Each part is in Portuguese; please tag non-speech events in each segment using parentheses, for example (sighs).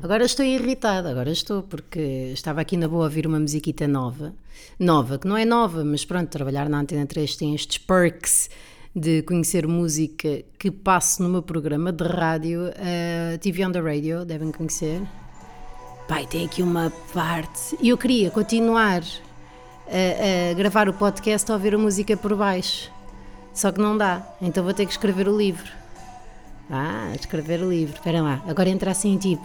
Agora estou irritada, agora estou, porque estava aqui na boa a ouvir uma musiquita nova. Nova, que não é nova, mas pronto, trabalhar na Antena 3 tem estes perks de conhecer música que passo no meu programa de rádio, uh, TV on the Radio, devem conhecer. Pai, tem aqui uma parte. E eu queria continuar a, a gravar o podcast a ouvir a música por baixo. Só que não dá, então vou ter que escrever o livro. Ah, escrever o livro. Espera lá, agora entra assim tipo.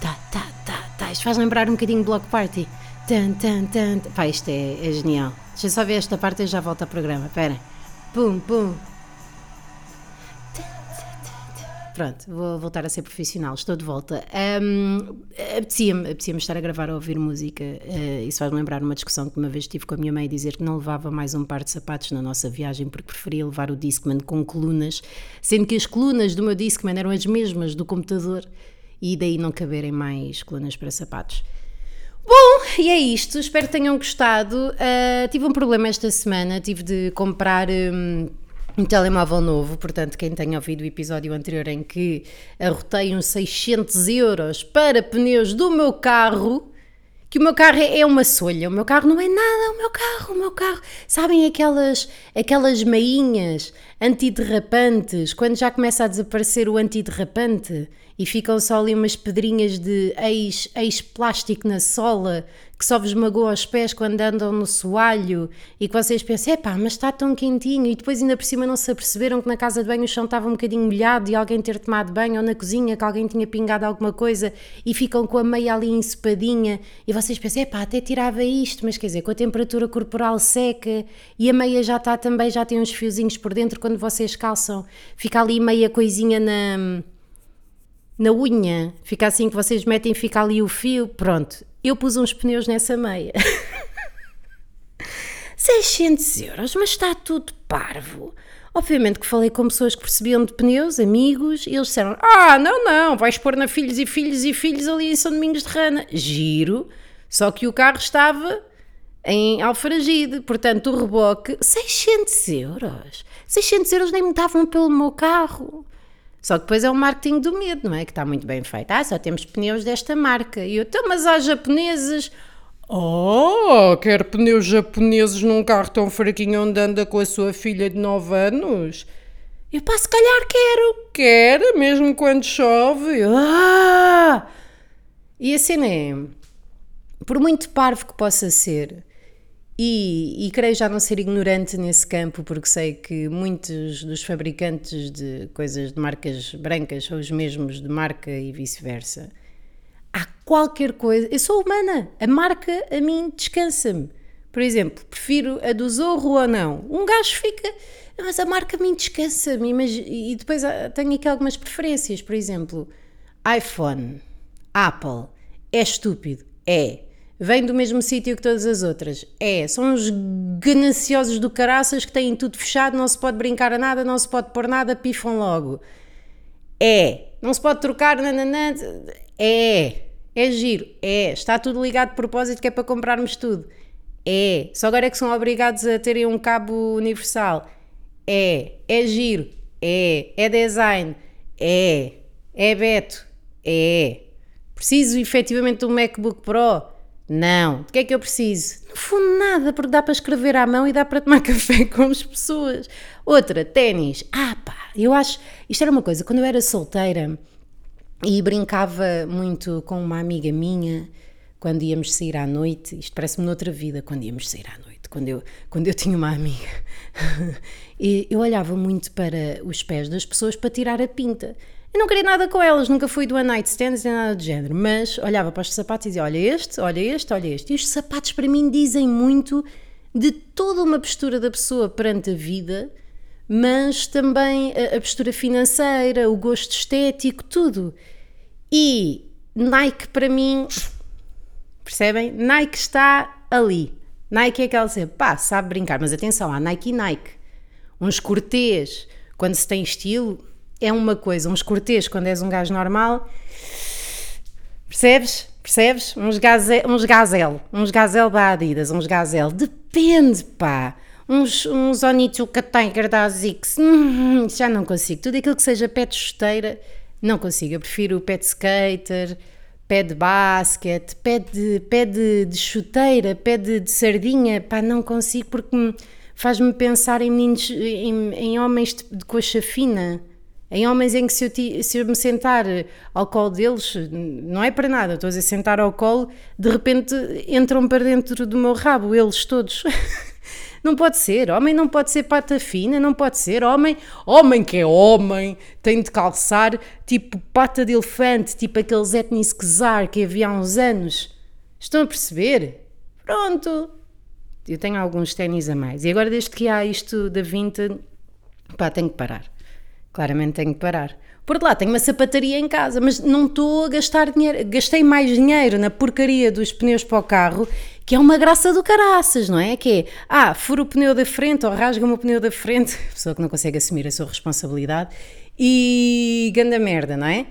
Tá, tá, tá, tá. Isto faz lembrar um bocadinho Block Party. Tan, tan, tan. Pá, isto é, é genial. Deixa eu só ver esta parte e já volto ao programa. Espera. Pum, pum. Pronto, vou voltar a ser profissional, estou de volta. Um, apetecia-me apetecia estar a gravar a ouvir música. Uh, isso faz-me lembrar uma discussão que uma vez tive com a minha mãe dizer que não levava mais um par de sapatos na nossa viagem porque preferia levar o Discman com colunas, sendo que as colunas do meu Discman eram as mesmas do computador e daí não caberem mais colunas para sapatos. Bom, e é isto. Espero que tenham gostado. Uh, tive um problema esta semana, tive de comprar. Um, um telemóvel novo, portanto, quem tenha ouvido o episódio anterior em que arrotei uns 600 euros para pneus do meu carro, que o meu carro é uma solha, o meu carro não é nada, o meu carro, o meu carro. Sabem aquelas, aquelas meinhas antiderrapantes, quando já começa a desaparecer o antiderrapante e ficam só ali umas pedrinhas de ex-plástico ex na sola que só vos magoa os pés quando andam no soalho e que vocês pensam, epá, mas está tão quentinho. E depois ainda por cima não se aperceberam que na casa de banho o chão estava um bocadinho molhado e alguém ter tomado banho ou na cozinha que alguém tinha pingado alguma coisa e ficam com a meia ali ensopadinha e vocês pensam, epá, até tirava isto, mas quer dizer, com a temperatura corporal seca e a meia já está também, já tem uns fiozinhos por dentro quando vocês calçam, fica ali meia coisinha na na unha, fica assim que vocês metem, fica ali o fio, pronto. Eu pus uns pneus nessa meia. (laughs) 600 euros, mas está tudo parvo. Obviamente que falei com pessoas que percebiam de pneus, amigos, e eles disseram: Ah, não, não, vais pôr na filhos e filhos e filhos ali em São Domingos de Rana. Giro, só que o carro estava em Alfaragide, portanto o reboque, 600 euros. 600 euros nem me davam pelo meu carro. Só que depois é o marketing do medo, não é? Que está muito bem feito. Ah, só temos pneus desta marca. E eu, então, mas há japoneses. Oh, quer pneus japoneses num carro tão fraquinho onde anda com a sua filha de 9 anos? Eu, pá, se calhar quero. Quer, mesmo quando chove. Ah! E a cena é, por muito parvo que possa ser, e, e, creio já não ser ignorante nesse campo, porque sei que muitos dos fabricantes de coisas de marcas brancas são os mesmos de marca e vice-versa. Há qualquer coisa. Eu sou humana, a marca a mim descansa-me. Por exemplo, prefiro a do Zorro ou não. Um gajo fica. Mas a marca a mim descansa-me. E depois ah, tenho aqui algumas preferências. Por exemplo, iPhone, Apple. É estúpido? É vem do mesmo sítio que todas as outras. É, são os gananciosos do caraças que têm tudo fechado, não se pode brincar a nada, não se pode pôr nada, pifam logo. É, não se pode trocar, nananã, é, é giro, é, está tudo ligado de propósito que é para comprarmos tudo. É, só agora é que são obrigados a terem um cabo universal. É, é giro, é, é design, é, é Beto, é. Preciso efetivamente de um MacBook Pro? Não. O que é que eu preciso? No fundo, nada, porque dá para escrever à mão e dá para tomar (laughs) café com as pessoas. Outra, ténis. Ah, pá, eu acho. Isto era uma coisa, quando eu era solteira e brincava muito com uma amiga minha, quando íamos sair à noite, isto parece-me noutra vida, quando íamos sair à noite, quando eu, quando eu tinha uma amiga, (laughs) e eu olhava muito para os pés das pessoas para tirar a pinta. Eu não queria nada com elas, nunca fui do one night stands nem nada do género, mas olhava para os sapatos e dizia: Olha este, olha este, olha este. E os sapatos para mim dizem muito de toda uma postura da pessoa perante a vida, mas também a, a postura financeira, o gosto estético, tudo. E Nike para mim, percebem? Nike está ali. Nike é aquela cena, pá, sabe brincar, mas atenção, há Nike e Nike. Uns cortês, quando se tem estilo, é uma coisa, uns cortês quando és um gajo normal, percebes? percebes? Uns gazel, uns gazel, uns gazel da Adidas, uns gazel. Depende, pá. Uns, uns Onitsuka Tiger da Azix. Hum, já não consigo. Tudo aquilo que seja pé de chuteira, não consigo. Eu prefiro pé de skater, pé de basquete, pé de, pé de, de chuteira, pé de, de sardinha. Pá, não consigo porque me- faz-me pensar em meninos, em, em homens de, de coxa fina. Em homens em que se eu, se eu me sentar ao colo deles, não é para nada, estou a dizer sentar ao colo, de repente entram para dentro do meu rabo, eles todos. (laughs) Não pode ser, homem não pode ser pata fina, não pode ser, homem, homem que é homem, tem de calçar tipo pata de elefante, tipo aqueles etnis que havia há uns anos. Estão a perceber? Pronto. Eu tenho alguns ténis a mais. E agora desde que há isto da Vinted, pá, tenho que parar. Claramente tenho que parar. Por outro lado, tenho uma sapataria em casa, mas não estou a gastar dinheiro. Gastei mais dinheiro na porcaria dos pneus para o carro, que é uma graça do caraças, não é? Que é, ah, fura o pneu da frente ou rasga-me o pneu da frente, (laughs) pessoa que não consegue assumir a sua responsabilidade, e ganda merda, não é?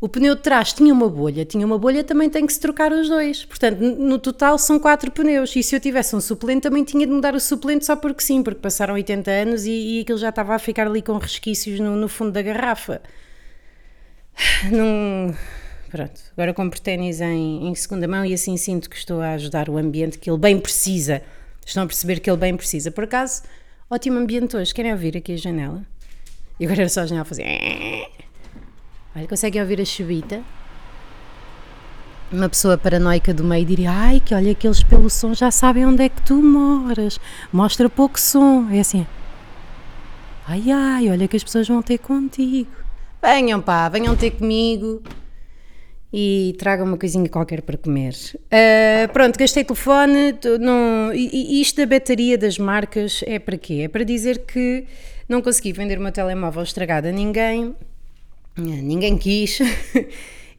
O pneu de trás tinha uma bolha, tinha uma bolha, também tem que se trocar os dois. Portanto, no total são quatro pneus. E se eu tivesse um suplente, também tinha de mudar o suplente só porque sim, porque passaram 80 anos e, e aquilo já estava a ficar ali com resquícios no, no fundo da garrafa. (sighs) Não. Pronto, agora compro ténis em, em segunda mão e assim sinto que estou a ajudar o ambiente que ele bem precisa. Estão a perceber que ele bem precisa. Por acaso, ótimo ambiente hoje. Querem ouvir aqui a janela? E agora era só a janela fazer. Olha, conseguem ouvir a chubita? Uma pessoa paranoica do meio diria: Ai, que olha que eles pelo som já sabem onde é que tu moras. Mostra pouco som. É assim. Ai, ai, olha que as pessoas vão ter contigo. Venham, pá, venham ter comigo e tragam uma coisinha qualquer para comer. Ah, pronto, gastei telefone. Não, isto da bateria das marcas é para quê? É para dizer que não consegui vender o meu telemóvel estragado a ninguém. Ah, Ninguém quis. (laughs)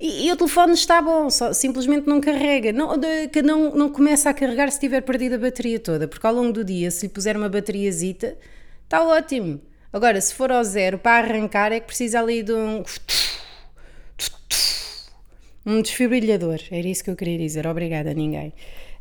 E, e o telefone está bom, só, simplesmente não carrega. Não, que não, não começa a carregar se tiver perdido a bateria toda, porque ao longo do dia, se lhe puser uma bateriazita, está ótimo. Agora, se for ao zero para arrancar, é que precisa ali de um. Um desfibrilhador, era isso que eu queria dizer. Obrigada ninguém.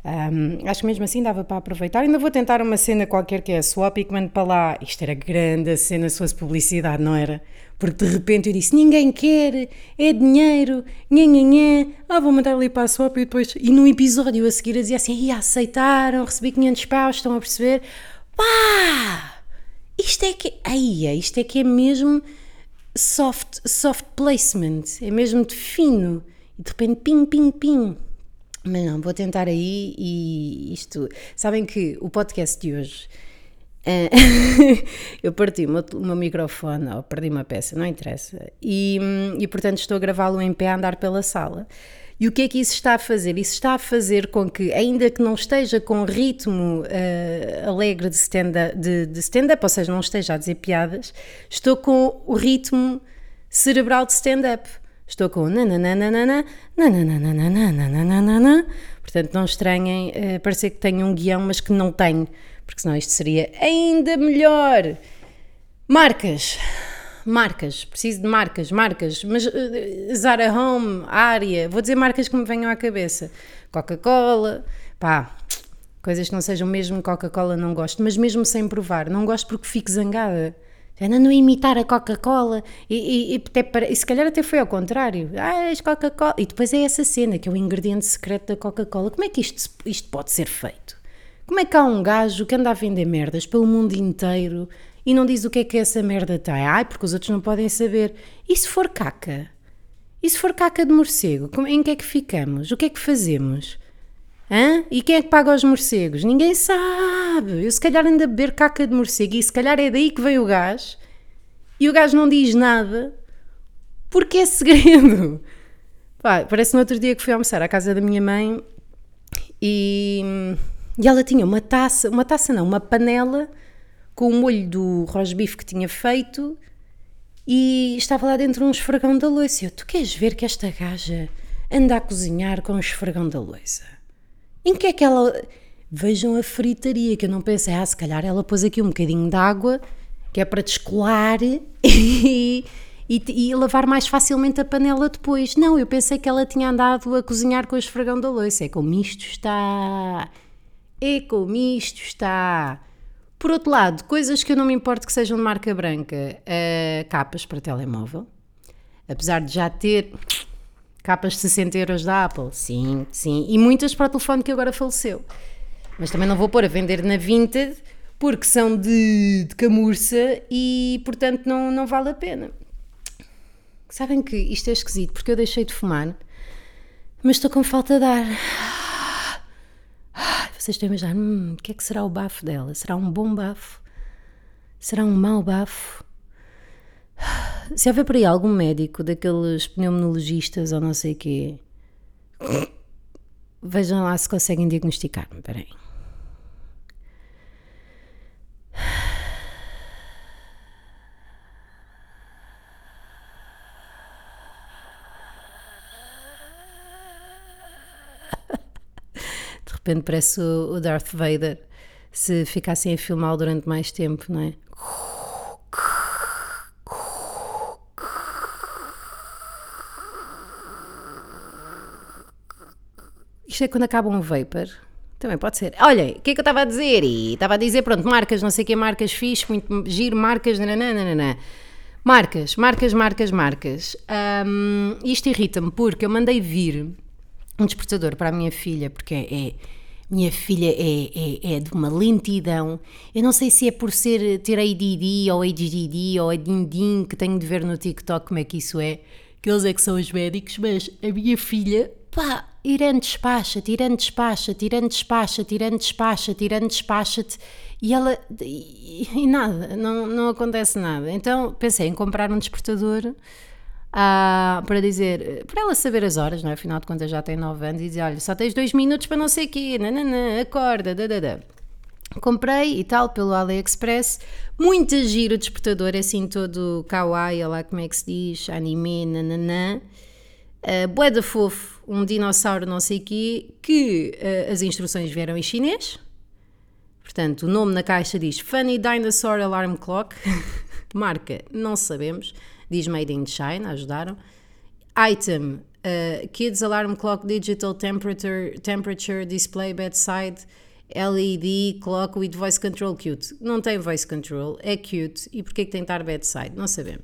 Ahm, acho que mesmo assim dava para aproveitar. Ainda vou tentar uma cena qualquer que é swap e que mando para lá. Isto era grande a cena se fosse publicidade, não era? Porque de repente eu disse: ninguém quer, é dinheiro, nha nha nha. Ah, vou mandar ali para a swap e depois. E num episódio a seguir eu dizia assim: "Ih, aceitaram, recebi 500 paus, estão a perceber? Pá! Isto é que. Ai, isto é que é mesmo soft, soft placement, é mesmo de fino. E de repente, pim, pim, pim. Mas não, vou tentar aí e isto. Sabem que o podcast de hoje. eh, (laughs) eu parti o meu, meu microfone, ou perdi uma peça, não interessa. E, e portanto estou a gravá-lo em pé a andar pela sala. E o que é que isso está a fazer? Isso está a fazer com que, ainda que não esteja com ritmo eh, alegre de stand-up, de, de stand ou seja, não esteja a dizer piadas, estou com o ritmo cerebral de stand-up. Estou com nananana, nananana. Portanto, não estranhem eh, parecer que tenho um guião, mas que não tenho, porque senão isto seria ainda melhor. Marcas. Marcas, preciso de marcas, marcas, mas eh, Zara Home, Área, vou dizer marcas que me venham à cabeça. Coca-Cola, pá, coisas que não sejam mesmo Coca-Cola, não gosto, mas mesmo sem provar, não gosto porque fico zangada. Andando a imitar a Coca-Cola e, e, e, até e se calhar até foi ao contrário. Ah, és Coca-Cola. E depois é essa cena que é o ingrediente secreto da Coca-Cola. Como é que isto, isto pode ser feito? Como é que há um gajo que anda a vender merdas pelo mundo inteiro e não diz o que é que essa merda tem? Ai, porque os outros não podem saber. E se for caca? E se for caca de morcego? Em que é que ficamos? O que é que fazemos? Hã? E quem é que paga os morcegos? Ninguém sabe. Eu se calhar ando a beber caca de morcego e se calhar é daí que veio o gás e o gajo não diz nada porque é segredo. (laughs) Pá, parece no outro dia que fui almoçar à casa da minha mãe e, e ela tinha uma taça, uma taça não, uma panela com o molho do rosbife que tinha feito e estava lá dentro um esfregão da louça. Eu, tu queres ver que esta gaja anda a cozinhar com o esfregão da louça? Em que é que ela. Vejam a fritaria, que eu não pensei, ah, se calhar ela pôs aqui um bocadinho de água, que é para descolar, (laughs) e, e, e lavar mais facilmente a panela depois. Não, eu pensei que ela tinha andado a cozinhar com o esfregão da louça. É como isto está. É como isto está. Por outro lado, coisas que eu não me importo que sejam de marca branca, uh, capas para telemóvel. Apesar de já ter capas de 60 euros da Apple, sim, sim. E muitas para o telefone que agora faleceu. Mas também não vou pôr a vender na Vinted porque são de, de camurça e, portanto, não, não vale a pena. Sabem que isto é esquisito porque eu deixei de fumar, mas estou com falta de ar. Vocês estão a imaginar, hum, o que é que será o bafo dela? Será um bom bafo? Será um mau bafo? Se houver por aí algum médico daqueles pneumologistas ou não sei o quê, vejam lá se conseguem diagnosticar-me. Espera aí. De repente parece o Darth Vader se ficassem a filmá-lo durante mais tempo, não é? É quando acaba um vapor. Também pode ser. Olha, o que é que eu estava a dizer? E estava a dizer, pronto, marcas, não sei o que, marcas fixe, muito giro, marcas, nananana. Marcas, marcas, marcas, marcas. Um, isto irrita-me porque eu mandei vir um despertador para a minha filha, porque é. Minha filha é, é, é de uma lentidão. Eu não sei se é por ser ter ADD ou ADD ou ADindim que tenho de ver no TikTok como é que isso é, que eles é que são os médicos, mas a minha filha, pá, Irã despacha, tirando despacha, tirando despacha, tirando despacha, tirando despacha-te e ela e, e, nada, não, não acontece nada. Então pensei em comprar um despertador ah, para dizer, para ela saber as horas, não é? Afinal de contas já tem 9 anos e dizer, olha, só tens 2 minutos para não sei o quê, nananã, acorda, dadada. Comprei e tal pelo AliExpress, muito giro o despertador, é assim todo kawaii, lá como é que se diz, anime, nananã. Uh, bué fofo, um dinossauro não sei quê, que uh, as instruções vieram em chinês. Portanto, o nome na caixa diz Funny Dinosaur Alarm Clock. (laughs) Marca, não sabemos. Diz Made in China, ajudaram. Item, uh, Kids Alarm Clock Digital Temperature, temperature Display Bedside LED Clock with Voice Control Cute. Não tem voice control, é cute. E porquê que tem que estar bedside? Não sabemos.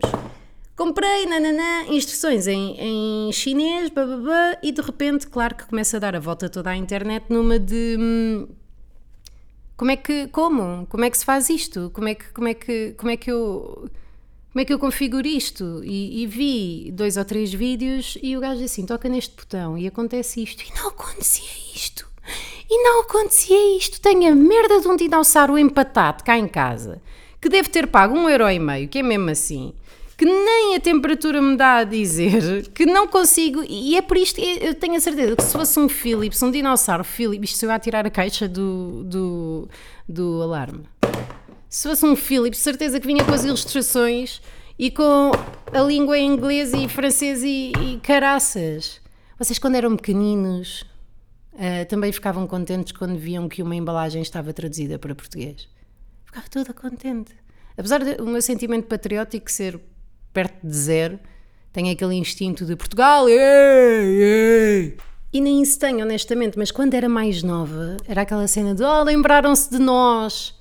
Comprei, nananã, instruções em, em chinês, bababá, e de repente, claro que começa a dar a volta toda à internet numa de. Hum, como é que. Como? Como é que se faz isto? Como é que, como é que, como é que eu. Como é que eu configuro isto? E, e vi dois ou três vídeos e o gajo assim, toca neste botão e acontece isto. E não acontecia isto. E não acontecia isto. Tenho a merda de um dinossauro empatado cá em casa, que deve ter pago um euro e meio, que é mesmo assim que nem a temperatura me dá a dizer, que não consigo, e é por isto que eu tenho a certeza que se fosse um Philips, um dinossauro Philips, isto se eu a tirar a caixa do, do, do alarme, se fosse um Philips, certeza que vinha com as ilustrações e com a língua em inglês e francês e, e caraças. Vocês quando eram pequeninos uh, também ficavam contentes quando viam que uma embalagem estava traduzida para português? Ficava toda contente. Apesar do meu sentimento patriótico ser perto de zero, tem aquele instinto de Portugal, ei, ei. E nem isso tenho, honestamente, mas quando era mais nova, era aquela cena de oh, lembraram-se de nós.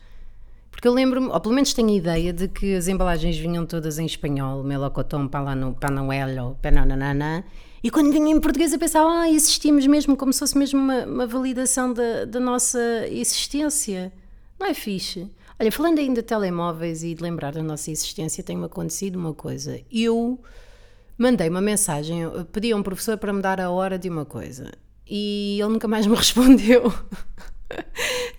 Porque eu lembro-me, ou pelo menos tenho a ideia, de que as embalagens vinham todas em espanhol, melocotão, pananuelo, pananana, e quando vinha em português eu pensava, ah, existimos mesmo, como se fosse mesmo uma, uma validação da, da nossa existência. Não é fixe? Olha, falando ainda de telemóveis e de lembrar da nossa existência, tem-me acontecido uma coisa. Eu mandei uma mensagem, pedi a um professor para me dar a hora de uma coisa e ele nunca mais (laughs) me respondeu.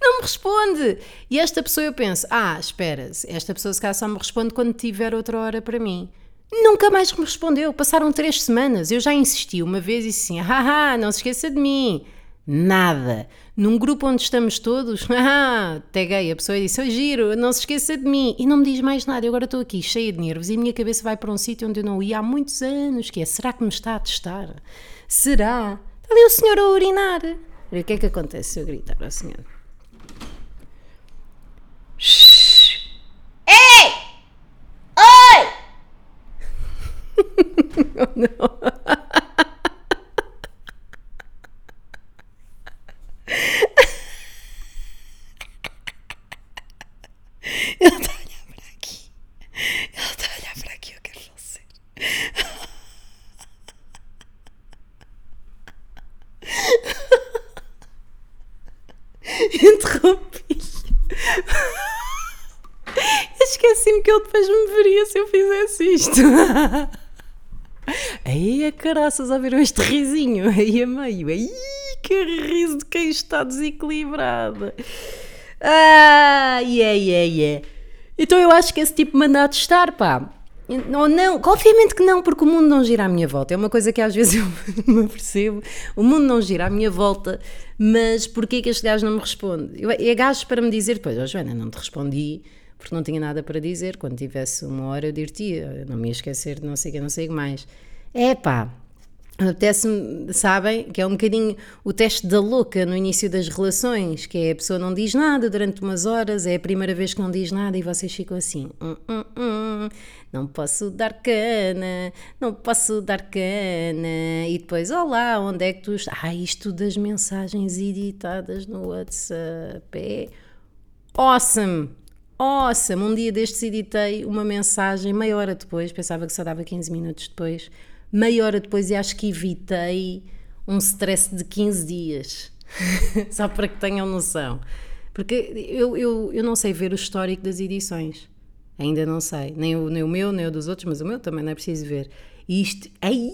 Não me responde! E esta pessoa eu penso: ah, espera, esta pessoa se calhar só me responde quando tiver outra hora para mim. Nunca mais me respondeu. Passaram três semanas. Eu já insisti uma vez e disse assim: haha, não se esqueça de mim. Nada. Num grupo onde estamos todos, (laughs) ah, taguei a pessoa e disse: oh, giro, não se esqueça de mim. E não me diz mais nada. Eu agora estou aqui cheia de nervos e a minha cabeça vai para um sítio onde eu não ia há muitos anos. Que é: será que me está a testar? Será? Está ali o senhor a urinar. O que é que acontece se eu gritar ao senhor? Ei! Oi! (laughs) ou não? Ele está a olhar para aqui. Ele está a olhar para aqui, eu quero falecer. Interrompi. Esqueci-me que ele depois me veria se eu fizesse isto. (laughs) Aí a caraças, ouviram este risinho? Aí a meio. Aí que riso de quem está desequilibrada. Ah, yeah, yeah, yeah. Então eu acho que esse tipo manda de estar, pá. Não, não, obviamente que não, porque o mundo não gira à minha volta. É uma coisa que às vezes eu (laughs) me percebo. O mundo não gira à minha volta, mas porquê que este gajo não me responde? Eu, é gajo para me dizer, pois, oh, Joana, não te respondi porque não tinha nada para dizer. Quando tivesse uma hora eu dir-te, não me ia esquecer de não sei o que, não sei o que mais. É pá, Apetece-me, sabem, que é um bocadinho o teste da louca no início das relações, que é a pessoa não diz nada durante umas horas, é a primeira vez que não diz nada e vocês ficam assim: hum, hum, hum, não posso dar cana, não posso dar cana. E depois, olá, onde é que tu estás? Ah, isto das mensagens editadas no WhatsApp é awesome! Awesome! Um dia destes editei uma mensagem meia hora depois, pensava que só dava 15 minutos depois meia hora depois e acho que evitei um stress de 15 dias. (laughs) Só para que tenham noção. Porque eu, eu, eu não sei ver o histórico das edições. Ainda não sei. Nem o, nem o meu, nem o dos outros, mas o meu também não é preciso ver. E isto. Ai,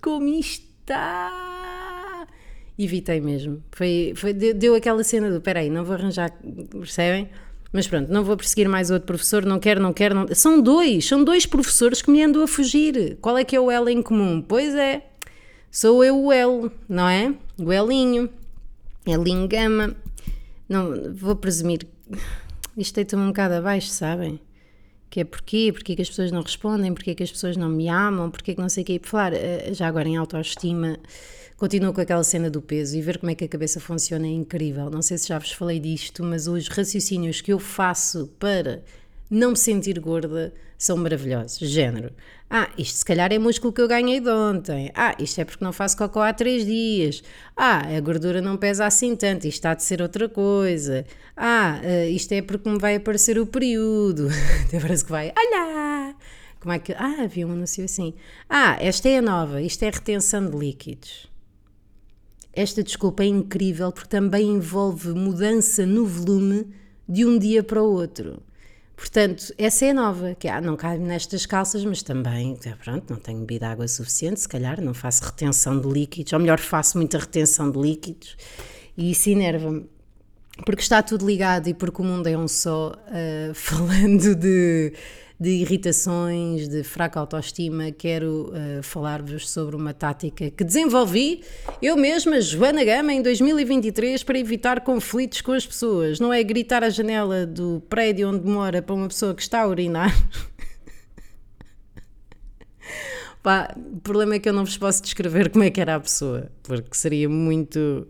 como está! Evitei mesmo. Foi, foi, deu aquela cena do. Espera aí, não vou arranjar. Percebem? Mas pronto, não vou perseguir mais outro professor, não quero, não quero. Não... São dois, são dois professores que me andam a fugir. Qual é que é o L em comum? Pois é, sou eu o L, não é? O Elinho, Elinho Gama. Não, vou presumir. Isto deita-me um bocado abaixo, sabem? Que é porquê, porquê que as pessoas não respondem, porquê que as pessoas não me amam, porquê que não sei o que. E falar, eh, já agora em autoestima continuo com aquela cena do peso e ver como é que a cabeça funciona é incrível. Não sei se já vos falei disto, mas os raciocínios que eu faço para não me sentir gorda são maravilhosos. Género. Ah, isto se calhar é músculo que eu ganhei de ontem. Ah, isto é porque não faço cocô há três dias. Ah, a gordura não pesa assim tanto, isto está de ser outra coisa. Ah, eh, isto é porque me vai aparecer o período. (laughs) Até parece que vai. Olha! Como é que. Ah, havia um anúncio assim. Ah, esta é a nova, isto é retenção de líquidos. Esta desculpa é incrível porque também envolve mudança no volume de um dia para o outro. Portanto, essa é nova, que ah, não cabe nestas calças, mas também, é, pronto, não tenho bebido água suficiente, se calhar não faço retenção de líquidos, ou melhor, faço muita retenção de líquidos, e isso enerva-me. Porque está tudo ligado e porque o mundo é um só, uh, (laughs) falando de de irritações, de fraca autoestima, quero uh, falar-vos sobre uma tática que desenvolvi eu mesma, Joana Gama, em 2023 para evitar conflitos com as pessoas. Não é gritar à janela do prédio onde mora para uma pessoa que está a urinar. (laughs) Pá, o problema é que eu não vos posso descrever como é que era a pessoa, porque seria muito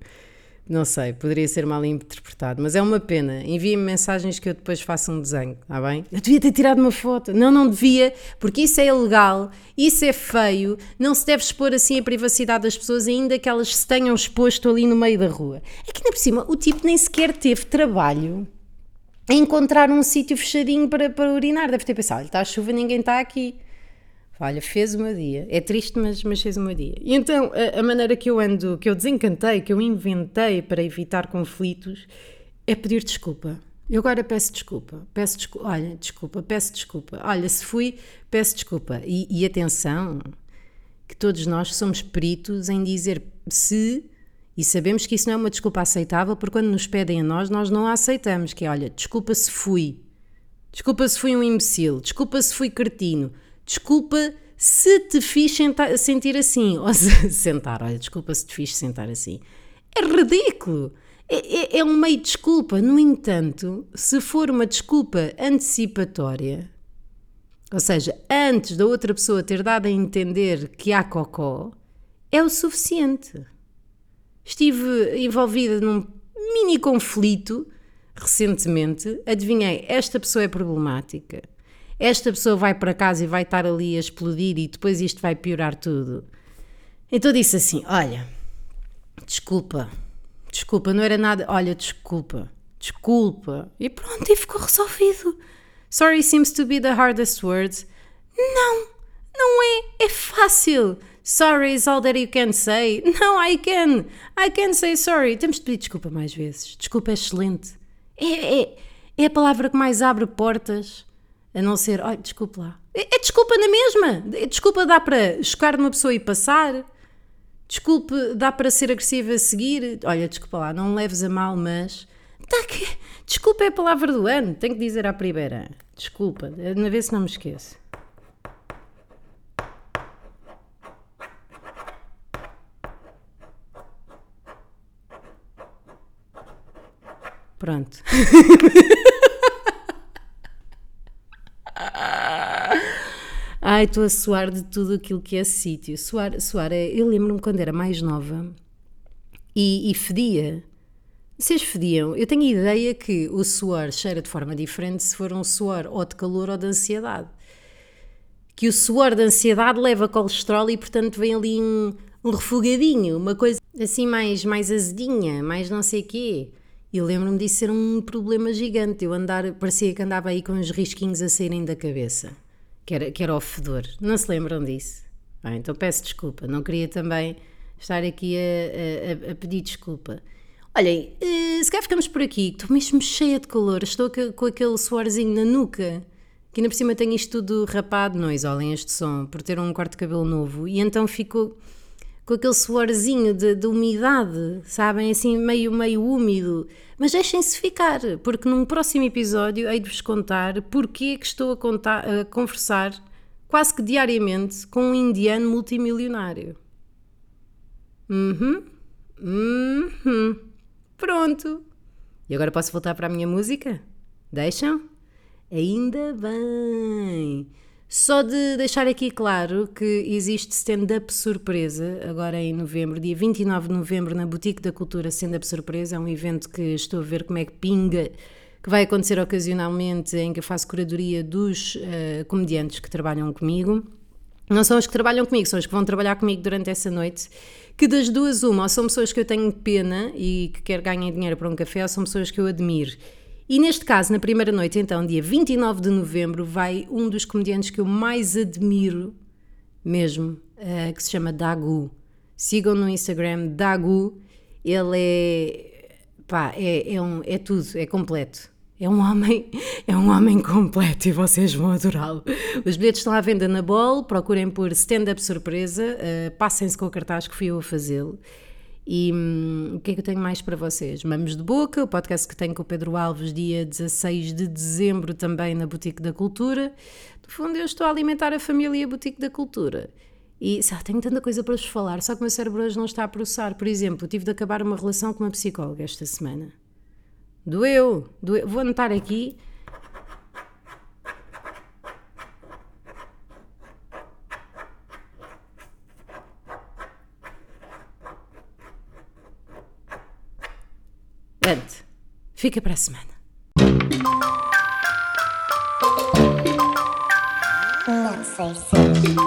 não sei, poderia ser mal interpretado, mas é uma pena. Enviem-me mensagens que eu depois faço um desenho, está bem? Eu devia ter tirado uma foto. Não, não devia, porque isso é ilegal, isso é feio, não se deve expor assim a privacidade das pessoas, ainda que elas se tenham exposto ali no meio da rua. É que, ainda por cima, o tipo nem sequer teve trabalho a encontrar um sítio fechadinho para, para urinar. Deve ter pensado, olha, está a chuva, ninguém está aqui. Olha, fez o meu dia. É triste, mas, mas fez o meu dia. E então, a, a, maneira que eu ando, que eu desencantei, que eu inventei para evitar conflitos, é pedir desculpa. Eu agora peço desculpa. Peço desculpa. Olha, desculpa, peço desculpa. Olha, se fui, peço desculpa. E, e atenção, que todos nós somos peritos em dizer se. E sabemos que isso não é uma desculpa aceitável, porque quando nos pedem a nós, nós não a aceitamos. Que é, olha, desculpa se fui. Desculpa se fui um imbecil. Desculpa se fui cretino desculpa se te fiz sentir assim. (laughs) Ou se, sentar, olha, desculpa se te fiz sentar assim. É ridículo. É, é, é um meio de desculpa. No entanto, se for uma desculpa antecipatória, ou seja, antes da outra pessoa ter dado a entender que há cocó, é o suficiente. Estive envolvida num mini conflito recentemente. Adivinhei, esta pessoa é problemática esta pessoa vai para casa e vai estar ali a explodir e depois isto vai piorar tudo. Então disse assim: Olha, desculpa, desculpa, não era nada, olha, desculpa, desculpa. E pronto, e ficou resolvido. Sorry seems to be the hardest word. Não, não é, é fácil. Sorry is all that you can say. Não, I can. I can say sorry. Temos de pedir desculpa mais vezes. Desculpa é excelente. É, é, é a palavra que mais abre portas. A não ser, olha, desculpa lá. É, é desculpa na mesma. É desculpa dá para chocar numa pessoa e passar. Desculpe, dá para ser agressiva a seguir. Olha, desculpa lá, não leves a mal, mas. Tá que... Desculpa é a palavra do ano. Tenho que dizer à primeira. Desculpa, na vez se não me esqueço. Pronto. (laughs) Ai, estou a suar de tudo aquilo que é sítio. Suar, suar é. Eu lembro-me quando era mais nova e, e fedia. Vocês fediam? Eu tenho a ideia que o suor cheira de forma diferente se for um suor ou de calor ou de ansiedade. Que o suor de ansiedade leva colesterol e, portanto, vem ali um, um refogadinho, uma coisa assim mais, mais azedinha, mais não sei quê. E lembro-me disso ser um problema gigante. Eu andar, parecia que andava aí com os risquinhos a saírem da cabeça, que era, que era o fedor. Não se lembram disso? Ah, então peço desculpa, não queria também estar aqui a, a, a pedir desculpa. Olhem, uh, se calhar ficamos por aqui, estou mesmo cheia de calor, estou com aquele suorzinho na nuca, que ainda por cima tenho isto tudo rapado, não isolem este som, por ter um corte de cabelo novo, e então fico com aquele suorzinho de, de umidade, sabem? Assim, meio, meio úmido. Mas deixem-se ficar, porque num próximo episódio hei de vos contar porque que estou a, contar, a conversar quase que diariamente com um indiano multimilionário. Uhum, uhum. Pronto. E agora posso voltar para a minha música? Deixam? Ainda bem. Só de deixar aqui claro que existe stand-up surpresa agora em novembro, dia 29 de novembro, na Boutique da Cultura Stand-up Surpresa. É um evento que estou a ver como é que pinga, que vai acontecer ocasionalmente, em que eu faço curadoria dos uh, comediantes que trabalham comigo. Não são os que trabalham comigo, são os que vão trabalhar comigo durante essa noite. Que das duas, uma, ou são pessoas que eu tenho pena e que quero ganhar dinheiro para um café, ou são pessoas que eu admiro. E neste caso, na primeira noite, então, dia 29 de novembro, vai um dos comediantes que eu mais admiro, mesmo, uh, que se chama Dagu. Sigam no Instagram Dagu. Ele é. pá, é, é, um, é tudo, é completo. É um homem, (laughs) é um homem completo e vocês vão adorá-lo. Os bilhetes estão à venda na Bol, procurem por stand-up surpresa, uh, passem-se com o cartaz que fui eu a fazê-lo. E hum, o que é que eu tenho mais para vocês? Mamos de Boca, o podcast que tenho com o Pedro Alves, dia 16 de dezembro, também na Boutique da Cultura. No fundo, eu estou a alimentar a família Boutique da Cultura. E sabe, tenho tanta coisa para vos falar, só que o meu cérebro hoje não está a processar. Por exemplo, tive de acabar uma relação com uma psicóloga esta semana. Doeu, doeu. Vou anotar aqui Portanto, fica para a semana. Não sei se.